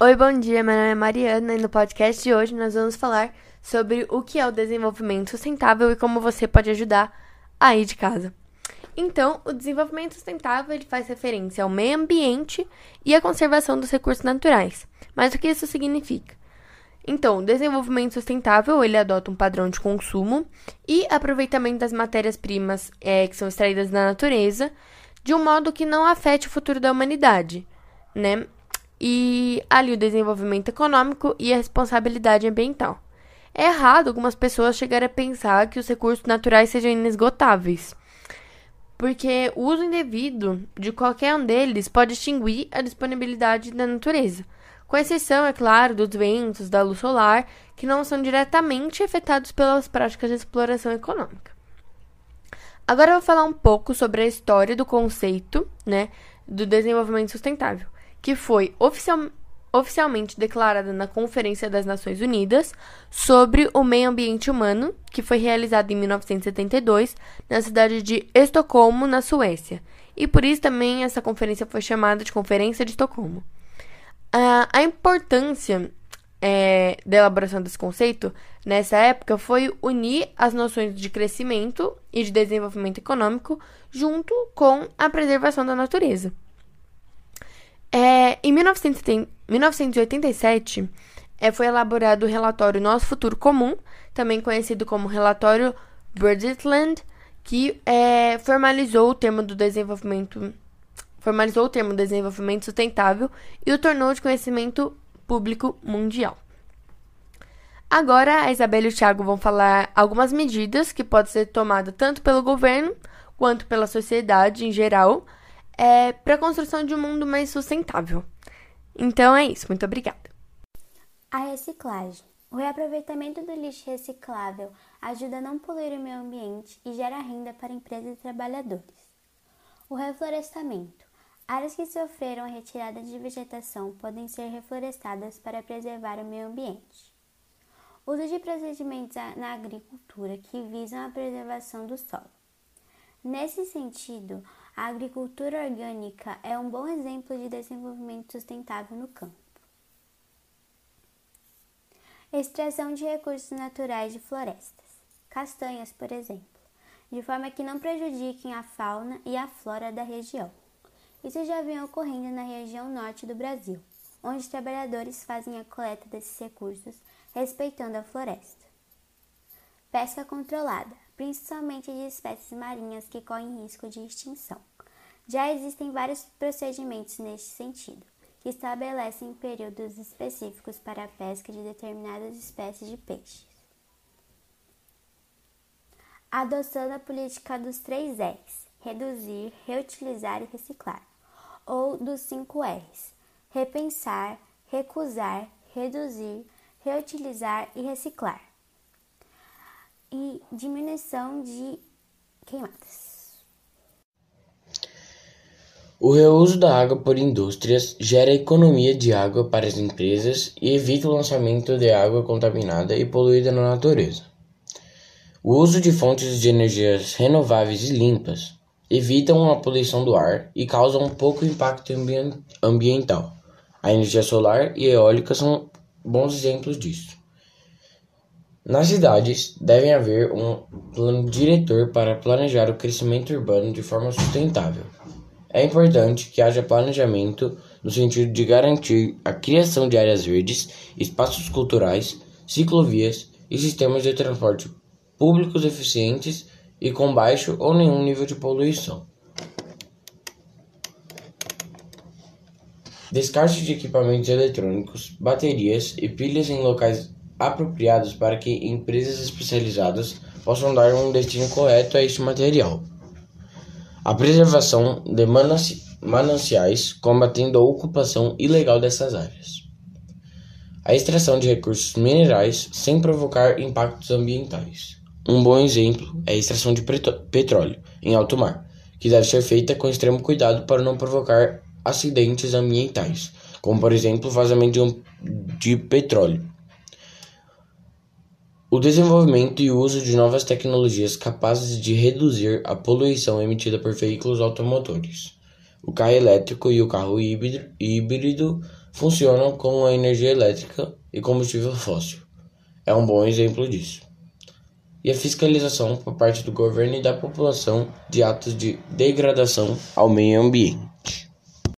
Oi, bom dia. Meu nome é Mariana e no podcast de hoje nós vamos falar sobre o que é o desenvolvimento sustentável e como você pode ajudar aí de casa. Então, o desenvolvimento sustentável ele faz referência ao meio ambiente e à conservação dos recursos naturais. Mas o que isso significa? Então, o desenvolvimento sustentável ele adota um padrão de consumo e aproveitamento das matérias-primas é, que são extraídas da natureza de um modo que não afete o futuro da humanidade, né? E ali o desenvolvimento econômico e a responsabilidade ambiental. É errado algumas pessoas chegarem a pensar que os recursos naturais sejam inesgotáveis, porque o uso indevido de qualquer um deles pode extinguir a disponibilidade da natureza, com exceção, é claro, dos ventos, da luz solar, que não são diretamente afetados pelas práticas de exploração econômica. Agora eu vou falar um pouco sobre a história do conceito, né, do desenvolvimento sustentável, que foi oficial, oficialmente declarada na Conferência das Nações Unidas sobre o Meio Ambiente Humano, que foi realizada em 1972 na cidade de Estocolmo, na Suécia. E por isso também essa conferência foi chamada de Conferência de Estocolmo. Uh, a importância é, da elaboração desse conceito nessa época foi unir as noções de crescimento e de desenvolvimento econômico junto com a preservação da natureza. É, em 1987, é, foi elaborado o relatório Nosso Futuro Comum, também conhecido como relatório Brundtland, que é, formalizou o termo do desenvolvimento formalizou o termo desenvolvimento sustentável e o tornou de conhecimento público mundial. Agora, a Isabela e o Thiago vão falar algumas medidas que podem ser tomadas tanto pelo governo quanto pela sociedade em geral é, para a construção de um mundo mais sustentável. Então é isso, muito obrigada. A reciclagem. O reaproveitamento do lixo reciclável ajuda a não poluir o meio ambiente e gera renda para empresas e trabalhadores. O reflorestamento. Áreas que sofreram a retirada de vegetação podem ser reflorestadas para preservar o meio ambiente. Uso de procedimentos na agricultura que visam a preservação do solo. Nesse sentido, a agricultura orgânica é um bom exemplo de desenvolvimento sustentável no campo. Extração de recursos naturais de florestas, castanhas, por exemplo, de forma que não prejudiquem a fauna e a flora da região. Isso já vem ocorrendo na região norte do Brasil, onde trabalhadores fazem a coleta desses recursos respeitando a floresta. Pesca controlada, principalmente de espécies marinhas que correm risco de extinção. Já existem vários procedimentos neste sentido, que estabelecem períodos específicos para a pesca de determinadas espécies de peixes. Adoção da política dos três R's: reduzir, reutilizar e reciclar ou dos cinco R's: repensar, recusar, reduzir, reutilizar e reciclar. E diminuição de queimadas. O reuso da água por indústrias gera economia de água para as empresas e evita o lançamento de água contaminada e poluída na natureza. O uso de fontes de energias renováveis e limpas evitam a poluição do ar e causam pouco impacto ambiental. A energia solar e eólica são bons exemplos disso. Nas cidades, deve haver um plano diretor para planejar o crescimento urbano de forma sustentável. É importante que haja planejamento no sentido de garantir a criação de áreas verdes, espaços culturais, ciclovias e sistemas de transporte públicos eficientes e com baixo ou nenhum nível de poluição. Descarte de equipamentos eletrônicos, baterias e pilhas em locais apropriados para que empresas especializadas possam dar um destino correto a este material. A preservação de mananciais, combatendo a ocupação ilegal dessas áreas. A extração de recursos minerais sem provocar impactos ambientais. Um bom exemplo é a extração de petróleo em alto mar, que deve ser feita com extremo cuidado para não provocar acidentes ambientais, como por exemplo o vazamento de, petróleo. O desenvolvimento e uso de novas tecnologias capazes de reduzir a poluição emitida por veículos automotores. O carro elétrico e o carro híbrido funcionam com a energia elétrica e combustível fóssil. É um bom exemplo disso. E a fiscalização por parte do governo e da população de atos de degradação ao meio ambiente.